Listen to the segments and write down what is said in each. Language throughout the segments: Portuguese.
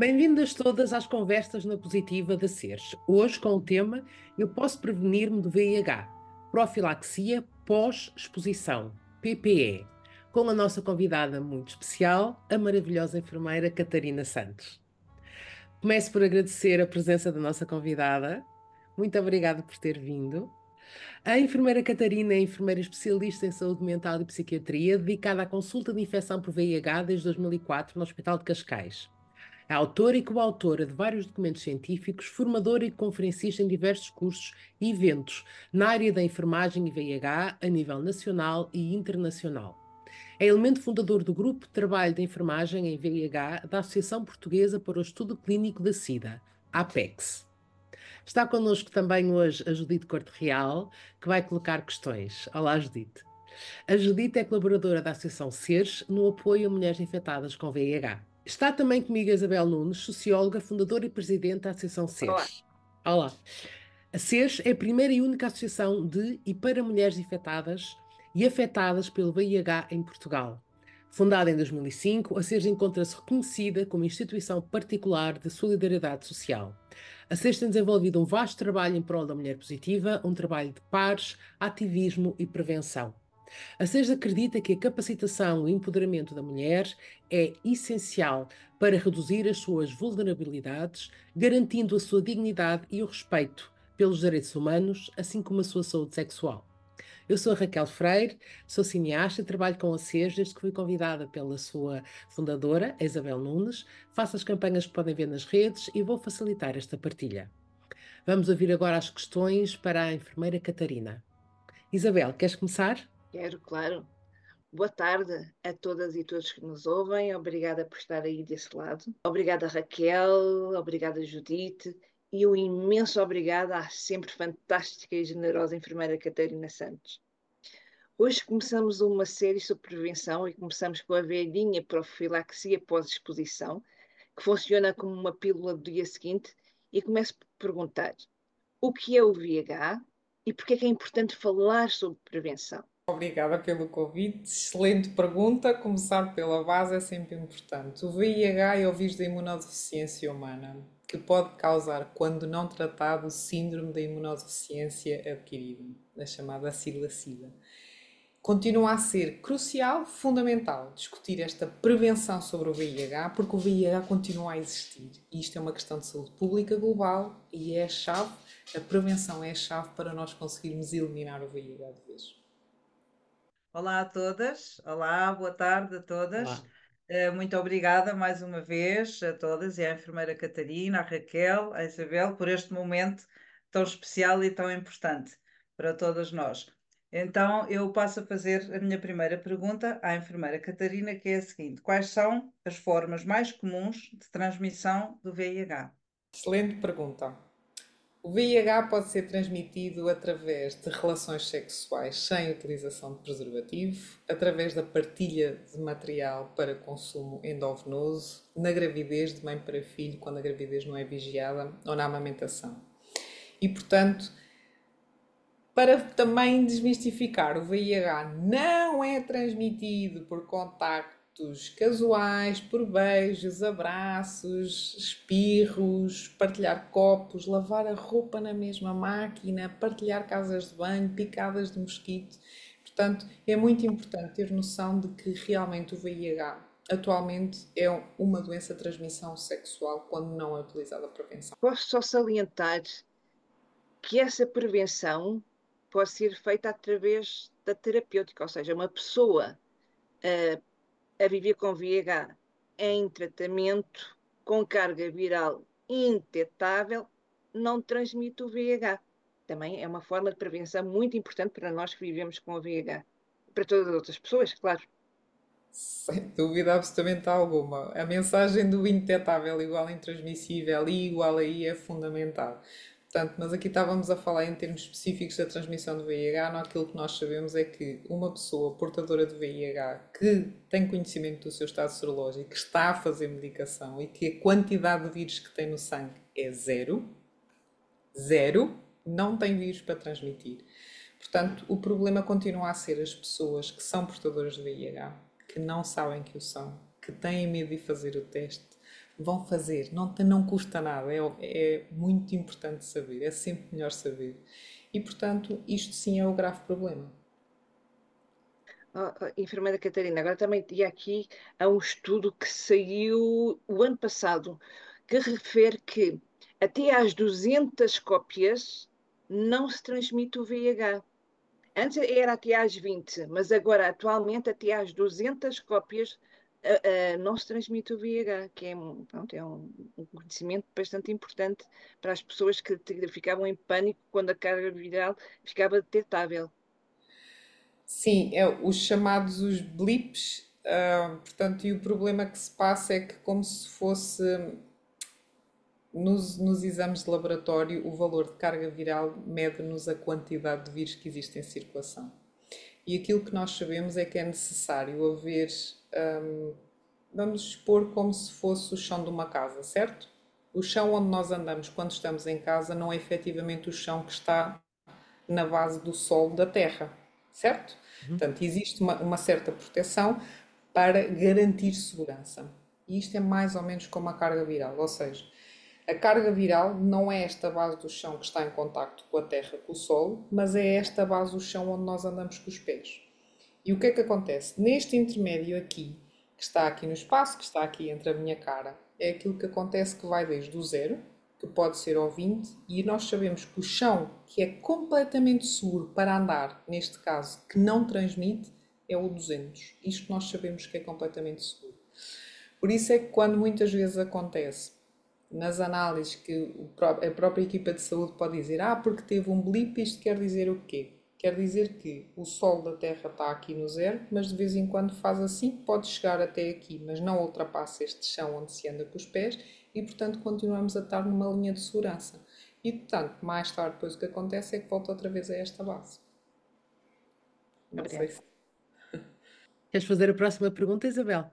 Bem-vindas todas às conversas na positiva da SERS. Hoje com o tema Eu posso prevenir-me do VIH, profilaxia pós-exposição, PPE, com a nossa convidada muito especial, a maravilhosa enfermeira Catarina Santos. Começo por agradecer a presença da nossa convidada. Muito obrigada por ter vindo. A enfermeira Catarina é enfermeira especialista em saúde mental e psiquiatria, dedicada à consulta de infecção por VIH desde 2004 no Hospital de Cascais. É autora e coautora de vários documentos científicos, formadora e conferencista em diversos cursos e eventos na área da enfermagem e VIH a nível nacional e internacional. É elemento fundador do Grupo de Trabalho de Enfermagem em VIH da Associação Portuguesa para o Estudo Clínico da SIDA, APEX. Está connosco também hoje a Judite Corte Real, que vai colocar questões. Olá, Judite. A Judite é colaboradora da Associação SERS no apoio a mulheres infectadas com VIH. Está também comigo a Isabel Nunes, socióloga, fundadora e presidente da Associação SERS. Olá. Olá. A SERS é a primeira e única associação de e para mulheres infectadas e afetadas pelo VIH em Portugal. Fundada em 2005, a SERS encontra-se reconhecida como instituição particular de solidariedade social. A SES tem desenvolvido um vasto trabalho em prol da mulher positiva, um trabalho de pares, ativismo e prevenção. A SES acredita que a capacitação e empoderamento da mulher é essencial para reduzir as suas vulnerabilidades, garantindo a sua dignidade e o respeito pelos direitos humanos, assim como a sua saúde sexual. Eu sou a Raquel Freire, sou cineasta e trabalho com a SES desde que fui convidada pela sua fundadora, Isabel Nunes. Faço as campanhas que podem ver nas redes e vou facilitar esta partilha. Vamos ouvir agora as questões para a enfermeira Catarina. Isabel, queres começar? Quero, claro. Boa tarde a todas e todos que nos ouvem. Obrigada por estar aí desse lado. Obrigada, Raquel. Obrigada, Judite e um imenso obrigado à sempre fantástica e generosa enfermeira Catarina Santos. Hoje começamos uma série sobre prevenção e começamos com a velhinha profilaxia pós-exposição, que funciona como uma pílula do dia seguinte, e começo por perguntar o que é o VIH e por que é que é importante falar sobre prevenção. Obrigada pelo convite, excelente pergunta. Começar pela base é sempre importante. O VIH é o vírus da imunodeficiência humana que pode causar, quando não tratado, o síndrome da imunodeficiência adquirida, a chamada sigla SIDA. Continua a ser crucial, fundamental, discutir esta prevenção sobre o VIH, porque o VIH continua a existir. E isto é uma questão de saúde pública global e é a chave, a prevenção é a chave para nós conseguirmos eliminar o VIH de vez. Olá a todas, olá, boa tarde a todas. Olá. Eh, muito obrigada mais uma vez a todas e à enfermeira Catarina, à Raquel, à Isabel, por este momento tão especial e tão importante para todas nós. Então, eu passo a fazer a minha primeira pergunta à enfermeira Catarina, que é a seguinte: quais são as formas mais comuns de transmissão do VIH? Excelente pergunta. O VIH pode ser transmitido através de relações sexuais sem utilização de preservativo, através da partilha de material para consumo endovenoso, na gravidez de mãe para filho, quando a gravidez não é vigiada, ou na amamentação. E, portanto, para também desmistificar, o VIH não é transmitido por contacto casuais, por beijos, abraços, espirros, partilhar copos, lavar a roupa na mesma máquina, partilhar casas de banho, picadas de mosquito. Portanto, é muito importante ter noção de que realmente o VIH atualmente é uma doença de transmissão sexual quando não é utilizada a prevenção. Posso só salientar que essa prevenção pode ser feita através da terapêutica, ou seja, uma pessoa uh, a viver com VIH em tratamento com carga viral indetetável não transmite o VIH. Também é uma forma de prevenção muito importante para nós que vivemos com o VIH. Para todas as outras pessoas, claro. Sem dúvida absolutamente alguma. A mensagem do indetetável igual intransmissível e igual aí é fundamental. Portanto, mas aqui estávamos a falar em termos específicos da transmissão do VIH, não aquilo que nós sabemos é que uma pessoa portadora de VIH que tem conhecimento do seu estado serológico, que está a fazer medicação e que a quantidade de vírus que tem no sangue é zero, zero, não tem vírus para transmitir. Portanto, o problema continua a ser as pessoas que são portadoras de VIH, que não sabem que o são, que têm medo de fazer o teste, vão fazer, não, não custa nada, é, é muito importante saber, é sempre melhor saber. E portanto, isto sim é o grave problema. Oh, enfermeira Catarina, agora também tinha aqui há um estudo que saiu o ano passado que refere que até às 200 cópias não se transmite o VIH. Antes era até às 20, mas agora, atualmente, até às 200 cópias uh, não se transmite o VIH, que é, pronto, é um, um, conhecimento bastante importante para as pessoas que ficavam em pânico quando a carga viral ficava detetável. Sim, é os chamados os blips, uh, portanto, e o problema que se passa é que como se fosse nos, nos, exames de laboratório, o valor de carga viral mede-nos a quantidade de vírus que existe em circulação. E aquilo que nós sabemos é que é necessário haver, um, vamos expor como se fosse o chão de uma casa, certo? O chão onde nós andamos quando estamos em casa não é efetivamente o chão que está na base do solo da terra, certo? Uhum. Portanto, existe uma, uma certa proteção para garantir segurança. E isto é mais ou menos como a carga viral, ou seja, a carga viral não é esta base do chão que está em contacto com a terra, com o solo, mas é esta base do chão onde nós andamos com os pés. E o que é que acontece? Neste intermédio aqui, que está aqui no espaço, que está aqui entre a minha cara, é aquilo que acontece que vai desde o zero, que pode ser ao 20, e nós sabemos que o chão, que é completamente seguro para andar, neste caso, que não transmite, é o 200. Isto nós sabemos que é completamente seguro. Por isso é que quando muitas vezes acontece nas análises que a própria equipa de saúde pode dizer, ah, porque teve um blip, isto quer dizer o quê? Quer dizer que o Sol da Terra está aqui no zero, mas de vez em quando faz assim, pode chegar até aqui, mas não ultrapassa este chão onde se anda com os pés e, portanto, continuamos a estar numa linha de segurança. E, portanto, mais tarde, depois o que acontece é que volta outra vez a esta base. Não sei se... Queres fazer a próxima pergunta, Isabel?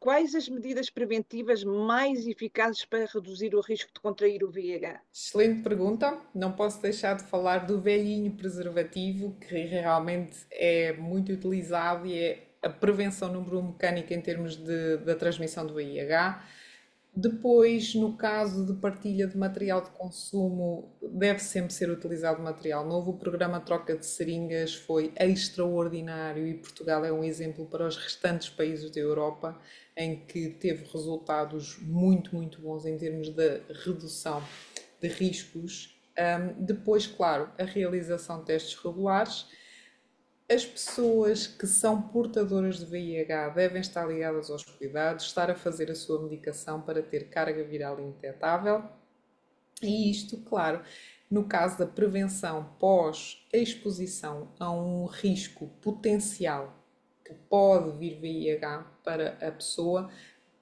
Quais as medidas preventivas mais eficazes para reduzir o risco de contrair o VIH? Excelente pergunta. Não posso deixar de falar do velhinho preservativo, que realmente é muito utilizado e é a prevenção número um mecânica em termos de, da transmissão do VIH depois, no caso de partilha de material de consumo, deve sempre ser utilizado material novo. O programa Troca de Seringas foi extraordinário e Portugal é um exemplo para os restantes países da Europa em que teve resultados muito, muito bons em termos de redução de riscos. Um, depois, claro, a realização de testes regulares as pessoas que são portadoras de VIH devem estar ligadas aos cuidados, estar a fazer a sua medicação para ter carga viral indetetável. E isto, claro, no caso da prevenção pós-exposição a um risco potencial que pode vir VIH para a pessoa,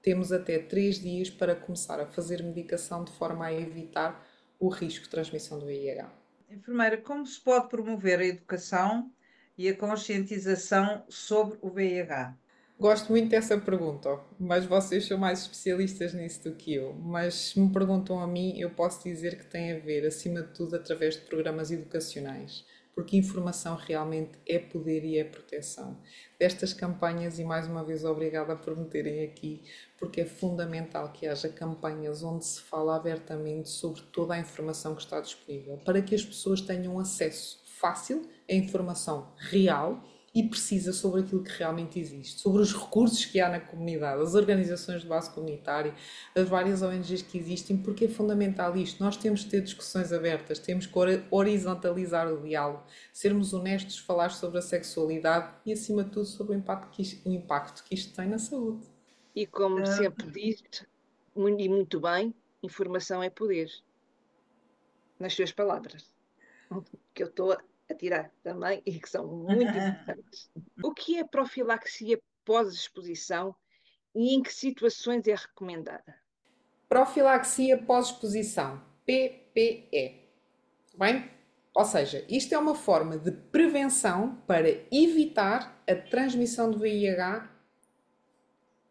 temos até três dias para começar a fazer medicação de forma a evitar o risco de transmissão do VIH. Enfermeira, como se pode promover a educação e a conscientização sobre o VIH? Gosto muito dessa pergunta, mas vocês são mais especialistas nisso do que eu. Mas se me perguntam a mim, eu posso dizer que tem a ver, acima de tudo, através de programas educacionais, porque informação realmente é poder e é proteção. Destas campanhas, e mais uma vez obrigada por me terem aqui, porque é fundamental que haja campanhas onde se fala abertamente sobre toda a informação que está disponível, para que as pessoas tenham acesso fácil a informação real e precisa sobre aquilo que realmente existe, sobre os recursos que há na comunidade, as organizações de base comunitária, as várias ONGs que existem, porque é fundamental isto. Nós temos de ter discussões abertas, temos que horizontalizar o diálogo, sermos honestos, falar sobre a sexualidade e, acima de tudo, sobre o impacto que isto, o impacto que isto tem na saúde. E como sempre dito, e muito bem, informação é poder. Nas suas palavras. Que eu estou a tirar também e que são muito importantes. O que é profilaxia pós-exposição e em que situações é recomendada? Profilaxia pós-exposição, PPE. Bem? Ou seja, isto é uma forma de prevenção para evitar a transmissão do VIH.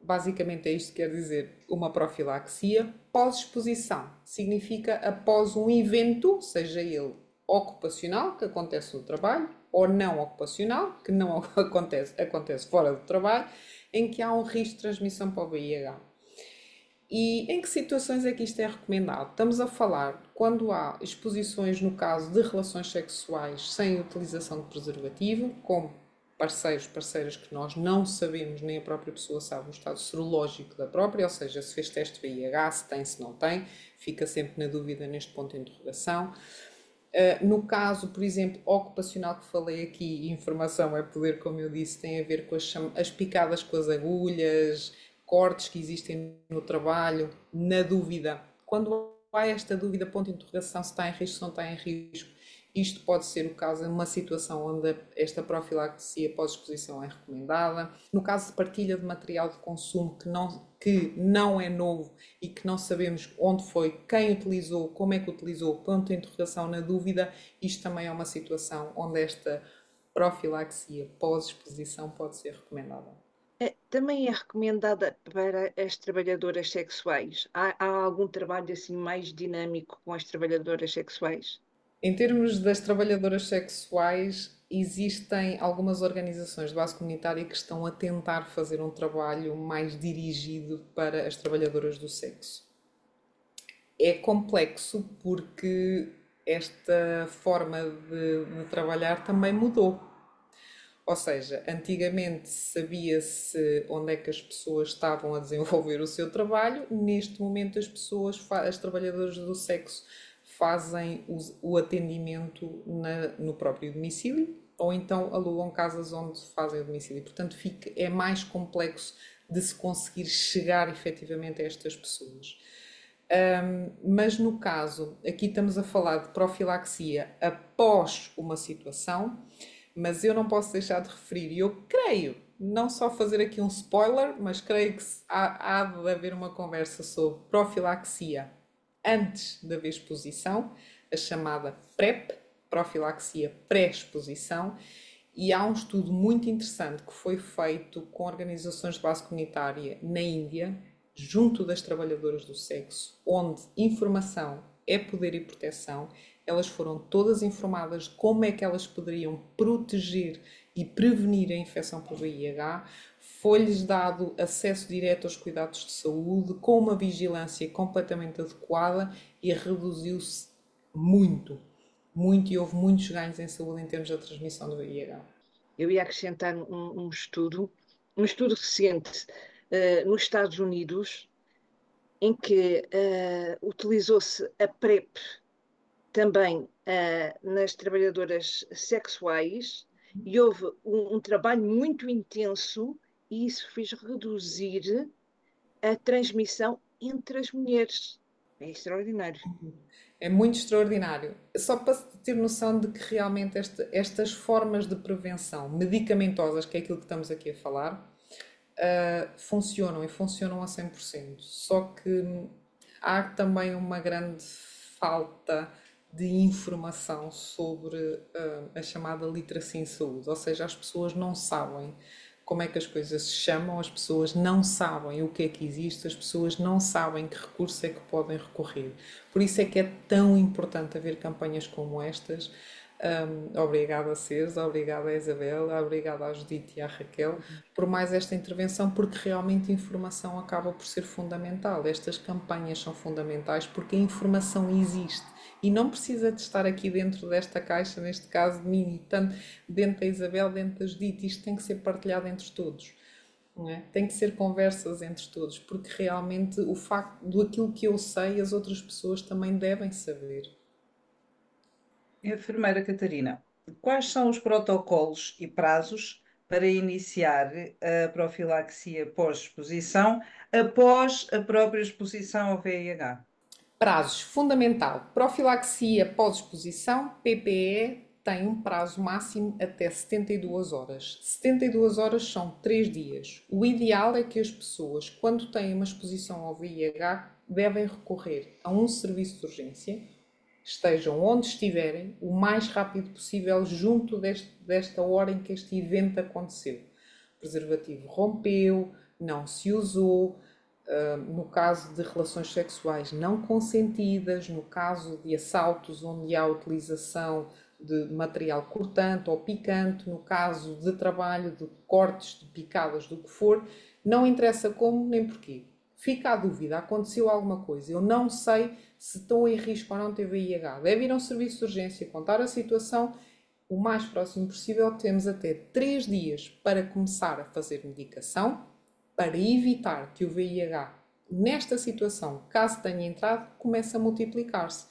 Basicamente é isto que quer dizer uma profilaxia pós-exposição. Significa após um evento, seja ele ocupacional, que acontece no trabalho, ou não ocupacional, que não acontece, acontece fora do trabalho, em que há um risco de transmissão para o VIH. E em que situações é que isto é recomendado? Estamos a falar quando há exposições, no caso de relações sexuais sem utilização de preservativo, como parceiros, parceiras que nós não sabemos, nem a própria pessoa sabe o estado serológico da própria, ou seja, se fez teste VIH, se tem, se não tem, fica sempre na dúvida neste ponto de interrogação. Uh, no caso, por exemplo, ocupacional que falei aqui, informação é poder, como eu disse, tem a ver com as, as picadas com as agulhas, cortes que existem no trabalho, na dúvida. Quando há esta dúvida, ponto de interrogação, se está em risco, se não está em risco, isto pode ser o caso em uma situação onde esta profilaxia pós-exposição é recomendada. No caso de partilha de material de consumo que não, que não é novo e que não sabemos onde foi, quem utilizou, como é que utilizou, ponto de interrogação na dúvida, isto também é uma situação onde esta profilaxia pós-exposição pode ser recomendada. É, também é recomendada para as trabalhadoras sexuais. Há, há, algum trabalho assim mais dinâmico com as trabalhadoras sexuais? Em termos das trabalhadoras sexuais, existem algumas organizações de base comunitária que estão a tentar fazer um trabalho mais dirigido para as trabalhadoras do sexo. É complexo porque esta forma de, de trabalhar também mudou ou seja, antigamente sabia-se onde é que as pessoas estavam a desenvolver o seu trabalho, neste momento as pessoas, as trabalhadoras do sexo, fazem o, atendimento na, no próprio domicílio ou então alugam casas onde fazem o domicílio. Portanto, fica, é mais complexo de se conseguir chegar efetivamente a estas pessoas. Um, mas no caso, aqui estamos a falar de profilaxia após uma situação mas eu não posso deixar de referir, e eu creio, não só fazer aqui um spoiler, mas creio que há, há de haver uma conversa sobre profilaxia antes da exposição, a chamada PrEP, profilaxia pré-exposição, e há um estudo muito interessante que foi feito com organizações de base comunitária na Índia, junto das trabalhadoras do sexo, onde informação é poder e proteção, elas foram todas informadas de como é que elas poderiam proteger e prevenir a infecção por VIH, foi-lhes dado acesso direto aos cuidados de saúde com uma vigilância completamente adequada e reduziu-se muito, muito, e houve muitos ganhos em saúde em termos da transmissão do VIH. Eu ia acrescentar um, um estudo, um estudo recente uh, nos Estados Unidos, em que uh, utilizou-se a PrEP também uh, nas trabalhadoras sexuais e houve um, um, trabalho muito intenso e isso fez reduzir a transmissão entre as mulheres. É extraordinário. É muito extraordinário. Só para ter noção de que realmente esta, estas formas de prevenção medicamentosas, que é aquilo que estamos aqui a falar, uh, funcionam e funcionam a 100%. Só que há também uma grande falta de informação sobre uh, a chamada literacia em saúde, ou seja, as pessoas não sabem como é que as coisas se chamam, as pessoas não sabem o que é que existe, as pessoas não sabem que recursos é que podem recorrer. Por isso é que é tão importante haver campanhas como estas. Um, obrigada a Cês, obrigada a Isabel, obrigada a Judite e à Raquel por mais esta intervenção, porque realmente a informação acaba por ser fundamental. Estas campanhas são fundamentais porque a informação existe e não precisa de estar aqui dentro desta caixa, neste caso de mim, tanto dentro da Isabel, dentro da Judite, isto tem que ser partilhado entre todos. É? Tem que ser conversas entre todos, porque realmente o facto do aquilo que eu sei, as outras pessoas também devem saber. Enfermeira Catarina, quais são os protocolos e prazos para iniciar a profilaxia pós-exposição após a própria exposição ao VIH? Prazos fundamental: profilaxia pós-exposição, PPE, tem um prazo máximo até 72 horas. 72 horas são 3 dias. O ideal é que as pessoas, quando têm uma exposição ao VIH, devem recorrer a um serviço de urgência, estejam onde estiverem, o mais rápido possível, junto deste, desta hora em que este evento aconteceu. O preservativo rompeu, não se usou, no caso de relações sexuais não consentidas, no caso de assaltos onde há utilização de material cortante ou picante, no caso de trabalho de cortes, de picadas, do que for, não interessa como nem porquê. fica a dúvida, aconteceu alguma coisa, eu não sei se estou em risco ou não ter VIH, deve ir a um serviço de urgência, contar a situação o mais próximo possível, temos até 3 dias para começar a fazer medicação para evitar que o VIH, nesta situação, caso tenha entrado, comece a multiplicar-se.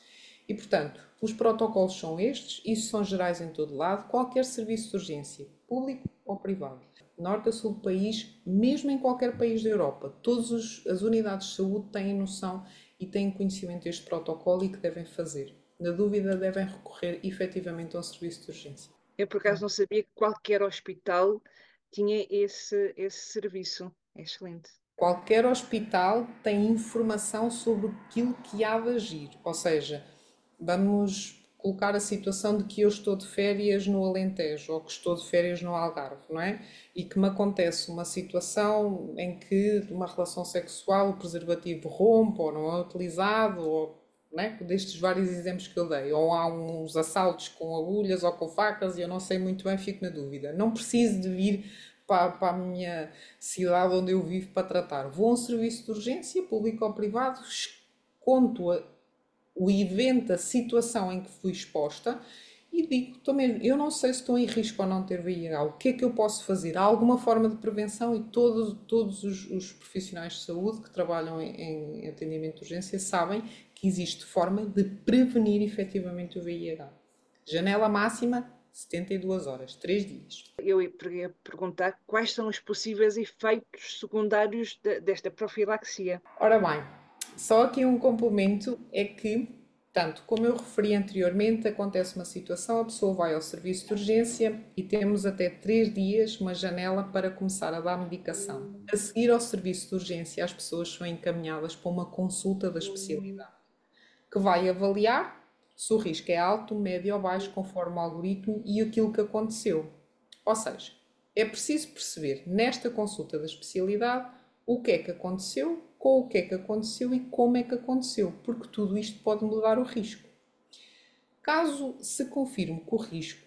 E, portanto, os protocolos são estes, isso são gerais em todo lado, qualquer serviço de urgência, público ou privado. Norte a sul do país, mesmo em qualquer país da Europa, todas as unidades de saúde têm noção e têm conhecimento deste protocolo e que devem fazer. Na dúvida, devem recorrer efetivamente a um serviço de urgência. Eu, por acaso, não sabia que qualquer hospital tinha esse, esse serviço. É excelente. Qualquer hospital tem informação sobre aquilo que há de agir. Ou seja, vamos colocar a situação de que eu estou de férias no Alentejo ou que estou de férias no Algarve, não é? E que me acontece uma situação em que, uma relação sexual, o preservativo rompe ou não é utilizado, ou né? destes vários exemplos que eu dei, ou há uns assaltos com agulhas ou com facas e eu não sei muito bem, fico na dúvida. Não preciso de vir para, para a minha cidade onde eu vivo para tratar. Vou a um serviço de urgência, público ou privado, conto a, o evento, a situação em que fui exposta e digo também, eu não sei se estou em risco ou não ter VIH, o que é que eu posso fazer? Há alguma forma de prevenção e todos, todos os, os profissionais de saúde que trabalham em, em atendimento de urgência sabem que existe forma de prevenir efetivamente o VIH. Janela máxima 72 horas, 3 dias. Eu ia perguntar quais são os possíveis efeitos secundários de, desta profilaxia. Ora bem, só aqui um complemento é que, tanto como eu referi anteriormente, acontece uma situação, a pessoa vai ao serviço de urgência e temos até 3 dias uma janela para começar a dar medicação. A seguir ao serviço de urgência, as pessoas são encaminhadas para uma consulta da especialidade que vai avaliar se o risco é alto, médio ou baixo, conforme o algoritmo e aquilo que aconteceu. Ou seja, é preciso perceber nesta consulta da especialidade o que é que aconteceu, com o que é que aconteceu e como é que aconteceu, porque tudo isto pode mudar o risco. Caso se confirme que o risco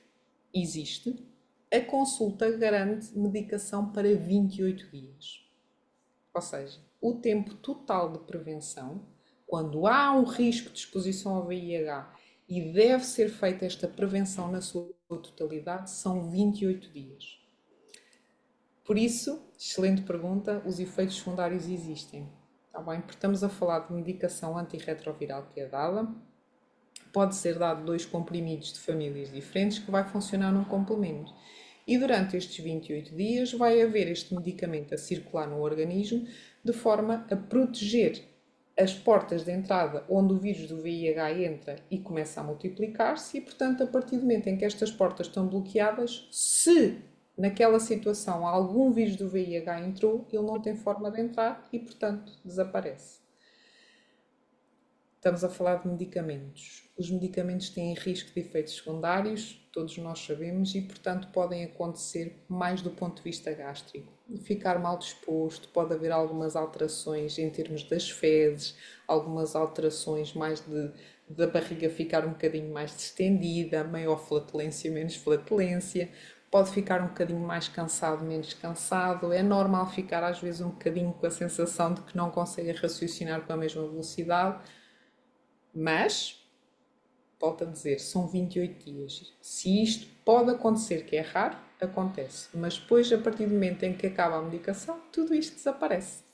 existe, a consulta garante medicação para 28 dias. Ou seja, o tempo total de prevenção quando há um risco de exposição ao VIH e deve ser feita esta prevenção na sua totalidade, são 28 dias. Por isso, excelente pergunta, os efeitos secundários existem. Está bem? Porque estamos a falar de medicação antirretroviral que é dada. Pode ser dado dois comprimidos de famílias diferentes que vai funcionar num complemento. E durante estes 28 dias vai haver este medicamento a circular no organismo de forma a proteger as portas de entrada onde o vírus do VIH entra e começa a multiplicar-se, e portanto, a partir do momento em que estas portas estão bloqueadas, se naquela situação algum vírus do VIH entrou, ele não tem forma de entrar e, portanto, desaparece. Estamos a falar de medicamentos. Os medicamentos têm risco de efeitos secundários, todos nós sabemos, e portanto podem acontecer mais do ponto de vista gástrico. Ficar mal disposto, pode haver algumas alterações em termos das fezes, algumas alterações mais de, da barriga ficar um bocadinho mais distendida, maior flatulência, menos flatulência, pode ficar um bocadinho mais cansado, menos cansado. É normal ficar às vezes um bocadinho com a sensação de que não consegue raciocinar com a mesma velocidade mas, volto a dizer, são 28 dias. Se isto pode acontecer, que é raro, acontece. Mas depois, a partir do momento em que acaba a medicação, tudo isto desaparece.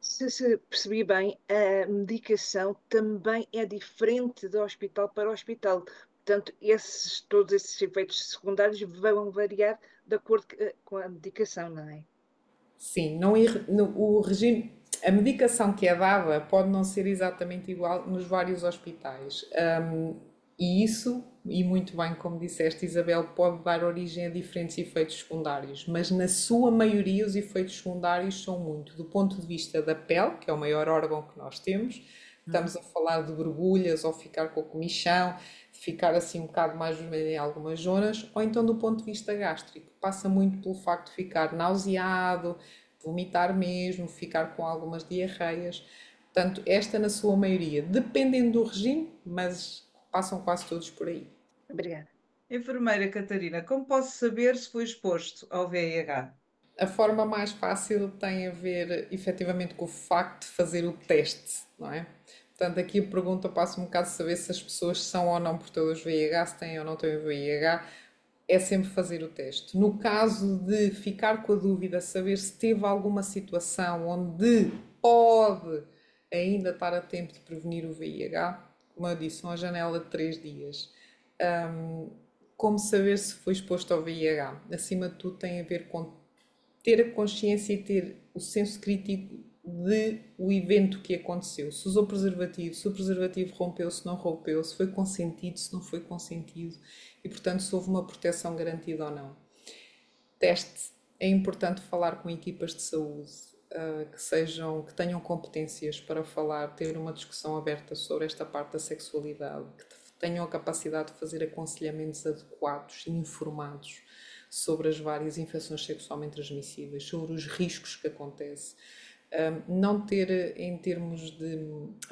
Se, se percebi bem, a medicação também é diferente de hospital para hospital. Portanto, esses, todos esses efeitos secundários vão variar de acordo com a medicação, não é? Sim, não, o regime a medicação que é dada pode não ser exatamente igual nos vários hospitais. Um, e isso, e muito bem como disseste, Isabel, pode dar origem a diferentes efeitos secundários, mas na sua maioria os efeitos secundários são muito do ponto de vista da pele, que é o maior órgão que nós temos. Estamos a falar de borbulhas ou ficar com a comichão, ficar assim um bocado mais vermelho em algumas zonas, ou então do ponto de vista gástrico. Passa muito pelo facto de ficar nauseado, vomitar mesmo, ficar com algumas diarreias. Portanto, esta na sua maioria, dependendo do regime, mas passam quase todos por aí. Obrigada. Enfermeira Catarina, como posso saber se foi exposto ao VIH? A forma mais fácil tem a ver efetivamente com o facto de fazer o teste, não é? Portanto, aqui a pergunta passa um bocado de saber se as pessoas são ou não portadoras VIH, se têm ou não têm VIH, é sempre fazer o teste. No caso de ficar com a dúvida, saber se teve alguma situação onde pode ainda estar a tempo de prevenir o VIH, como eu disse, uma janela de 3 dias. Um, como saber se foi exposto ao VIH? Acima de tudo, tem a ver com ter a consciência e ter o senso crítico de o evento que aconteceu. Se usou preservativo, se o preservativo rompeu, se não rompeu, se foi consentido, se não foi consentido e, portanto, se houve uma proteção garantida ou não. Teste. É importante falar com equipas de saúde uh, que sejam, que tenham competências para falar, ter uma discussão aberta sobre esta parte da sexualidade, que tenham a capacidade de fazer aconselhamentos adequados e informados sobre as várias infecções sexualmente transmissíveis, sobre os riscos que acontecem não ter em termos de,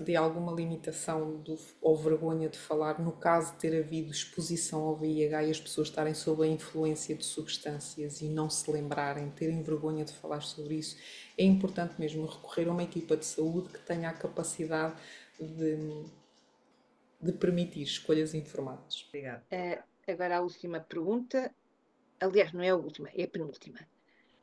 de alguma limitação do, ou vergonha de falar, no caso de ter havido exposição ao VIH e as pessoas estarem sob a influência de substâncias e não se lembrarem, terem vergonha de falar sobre isso, é importante mesmo recorrer a uma equipa de saúde que tenha a capacidade de, de permitir escolhas informadas. Obrigada. Uh, agora a última pergunta, aliás, não é a última, é a penúltima.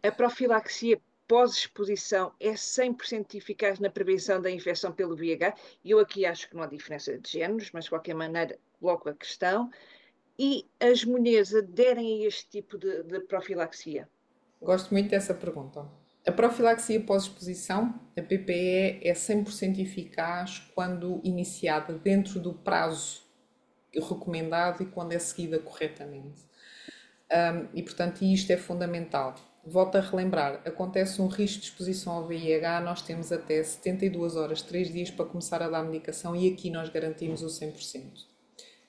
A profilaxia pós-exposição é 100% eficaz na prevenção da infecção pelo VIH. Eu aqui acho que não há diferença de géneros, mas de qualquer maneira coloco a questão. E as mulheres aderem a este tipo de, de profilaxia? Gosto muito dessa pergunta. A profilaxia pós-exposição, a PPE, é 100% eficaz quando iniciada dentro do prazo recomendado e quando é seguida corretamente. Um, e, portanto, isto é fundamental volto a relembrar, acontece um risco de exposição ao VIH, nós temos até 72 horas, 3 dias para começar a dar medicação e aqui nós garantimos o 100%.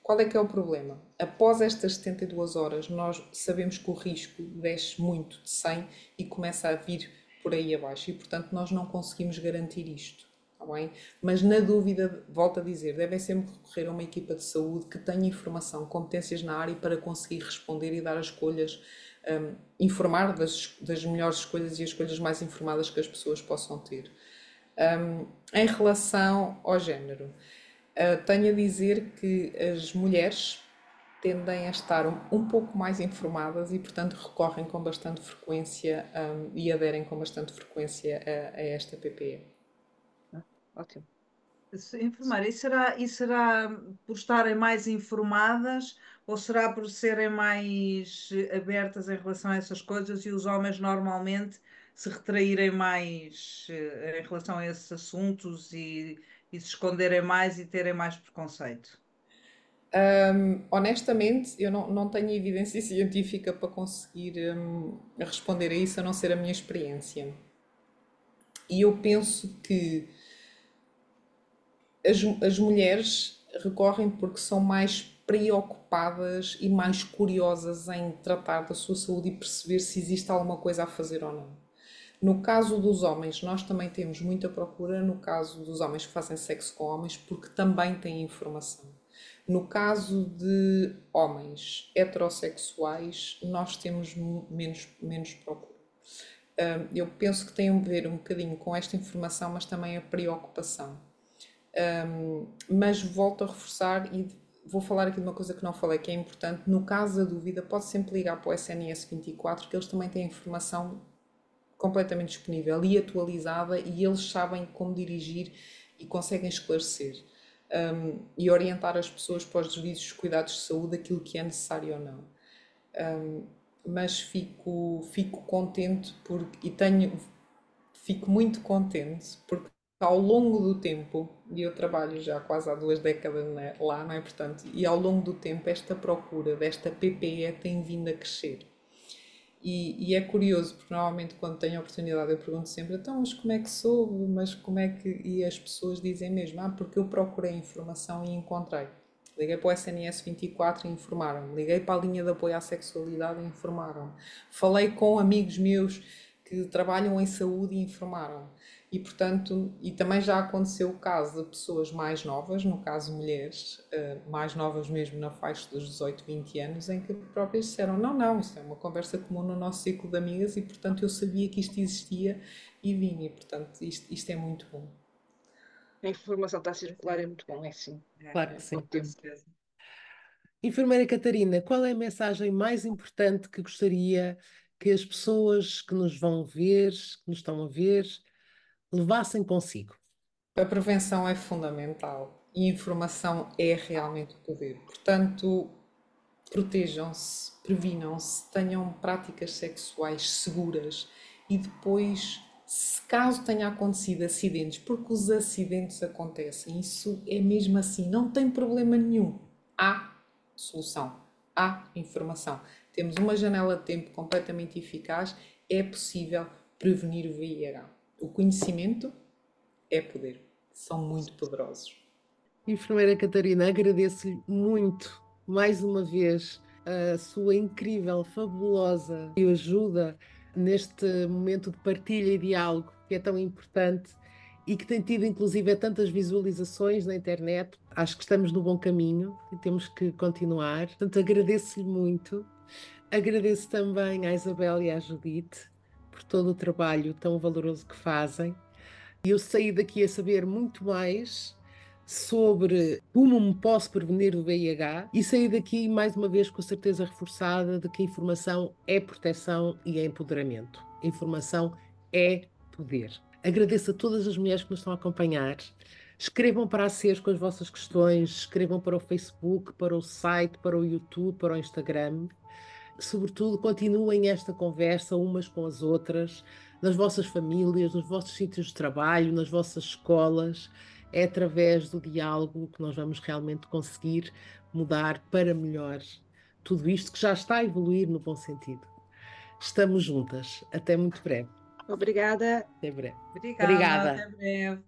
Qual é que é o problema? Após estas 72 horas, nós sabemos que o risco desce muito de 100 e começa a vir por aí abaixo e, portanto, nós não conseguimos garantir isto. Tá bem? Mas na dúvida, volto a dizer, devem sempre recorrer a uma equipa de saúde que tenha informação, competências na área para conseguir responder e dar as escolhas um, informar das, das melhores escolhas e as escolhas mais informadas que as pessoas possam ter. Um, em relação ao género, uh, tenho a dizer que as mulheres tendem a estar um, um, pouco mais informadas e, portanto, recorrem com bastante frequência um, e aderem com bastante frequência a, a esta PPE. Ótimo. Informar, e será, e será por estarem mais informadas ou será por serem mais abertas em relação a essas coisas e os homens normalmente se retraírem mais eh, em relação a esses assuntos e, e se esconderem mais e terem mais preconceito? Um, honestamente, eu não, não tenho evidência científica para conseguir um, responder a isso, a não ser a minha experiência. E eu penso que as, as mulheres recorrem porque são mais preocupadas e mais curiosas em tratar da sua saúde e perceber se existe alguma coisa a fazer ou não. No caso dos homens, nós também temos muita procura no caso dos homens que fazem sexo com homens, porque também têm informação. No caso de homens heterossexuais, nós temos menos, menos procura. Eu penso que tem a ver um bocadinho com esta informação, mas também a preocupação. Mas volto a reforçar e vou falar aqui de uma coisa que não falei, que é importante. No caso da dúvida, pode sempre ligar para o SNS 24, que eles também têm informação completamente disponível e atualizada e eles sabem como dirigir e conseguem esclarecer um, e orientar as pessoas para os devidos cuidados de saúde, aquilo que é necessário ou não. Um, mas fico, fico contente porque, e tenho, fico muito contente porque ao longo do tempo, e eu trabalho já quase há duas décadas né, lá, não é? Portanto, e ao longo do tempo esta procura desta PPE tem vindo a crescer. E, e, é curioso, porque normalmente quando tenho a oportunidade eu pergunto sempre, então, mas como é que soube? Mas como é que... E as pessoas dizem mesmo, ah, porque eu procurei informação e encontrei. Liguei para o SNS 24 e informaram-me. Liguei para a linha de apoio à sexualidade e informaram-me. Falei com amigos meus que trabalham em saúde e informaram-me E, portanto, e também já aconteceu o caso de pessoas mais novas, no caso mulheres, uh, mais novas mesmo na faixa dos 18, 20 anos, em que próprias disseram: não, não, isso é uma conversa comum no nosso ciclo de amigas e, portanto, eu sabia que isto existia e vinha. E, portanto, isto, isto é muito bom. A informação está a circular, é muito bom, é sim. Claro que sim. Enfermeira Catarina, qual é a mensagem mais importante que gostaria que as pessoas que nos vão ver, que nos estão a ver, levassem consigo? A prevenção é fundamental e informação é realmente o poder. Portanto, protejam-se, previnam-se, tenham práticas sexuais seguras e depois, se caso tenha acontecido acidentes, porque os acidentes acontecem, isso é mesmo assim, não tem problema nenhum. Há solução, há informação. Temos uma janela de tempo completamente eficaz, é possível prevenir o VIH. O conhecimento é poder. São muito poderosos. Enfermeira Catarina, agradeço-lhe muito, mais uma vez, a sua incrível, fabulosa ajuda neste momento de partilha e diálogo que é tão importante e que tem tido, inclusive, tantas visualizações na internet. Acho que estamos no bom caminho e temos que continuar. Portanto, agradeço-lhe muito. Agradeço também à Isabel e à Judite por todo o trabalho tão valoroso que fazem. E eu saí daqui a saber muito mais sobre como me posso prevenir do VIH e saí daqui mais uma vez com a certeza reforçada de que informação é proteção e é empoderamento. Informação é poder. Agradeço a todas as mulheres que nos estão a acompanhar. Escrevam para a SES com as vossas questões, escrevam para o Facebook, para o site, para o YouTube, para o Instagram sobretudo, continuem esta conversa umas com as outras, nas vossas famílias, nos vossos sítios de trabalho, nas vossas escolas. É através do diálogo que nós vamos realmente conseguir mudar para melhor tudo isto que já está a evoluir no bom sentido. Estamos juntas. Até muito breve. Obrigada. Até breve. Obrigada. Obrigada. Até breve.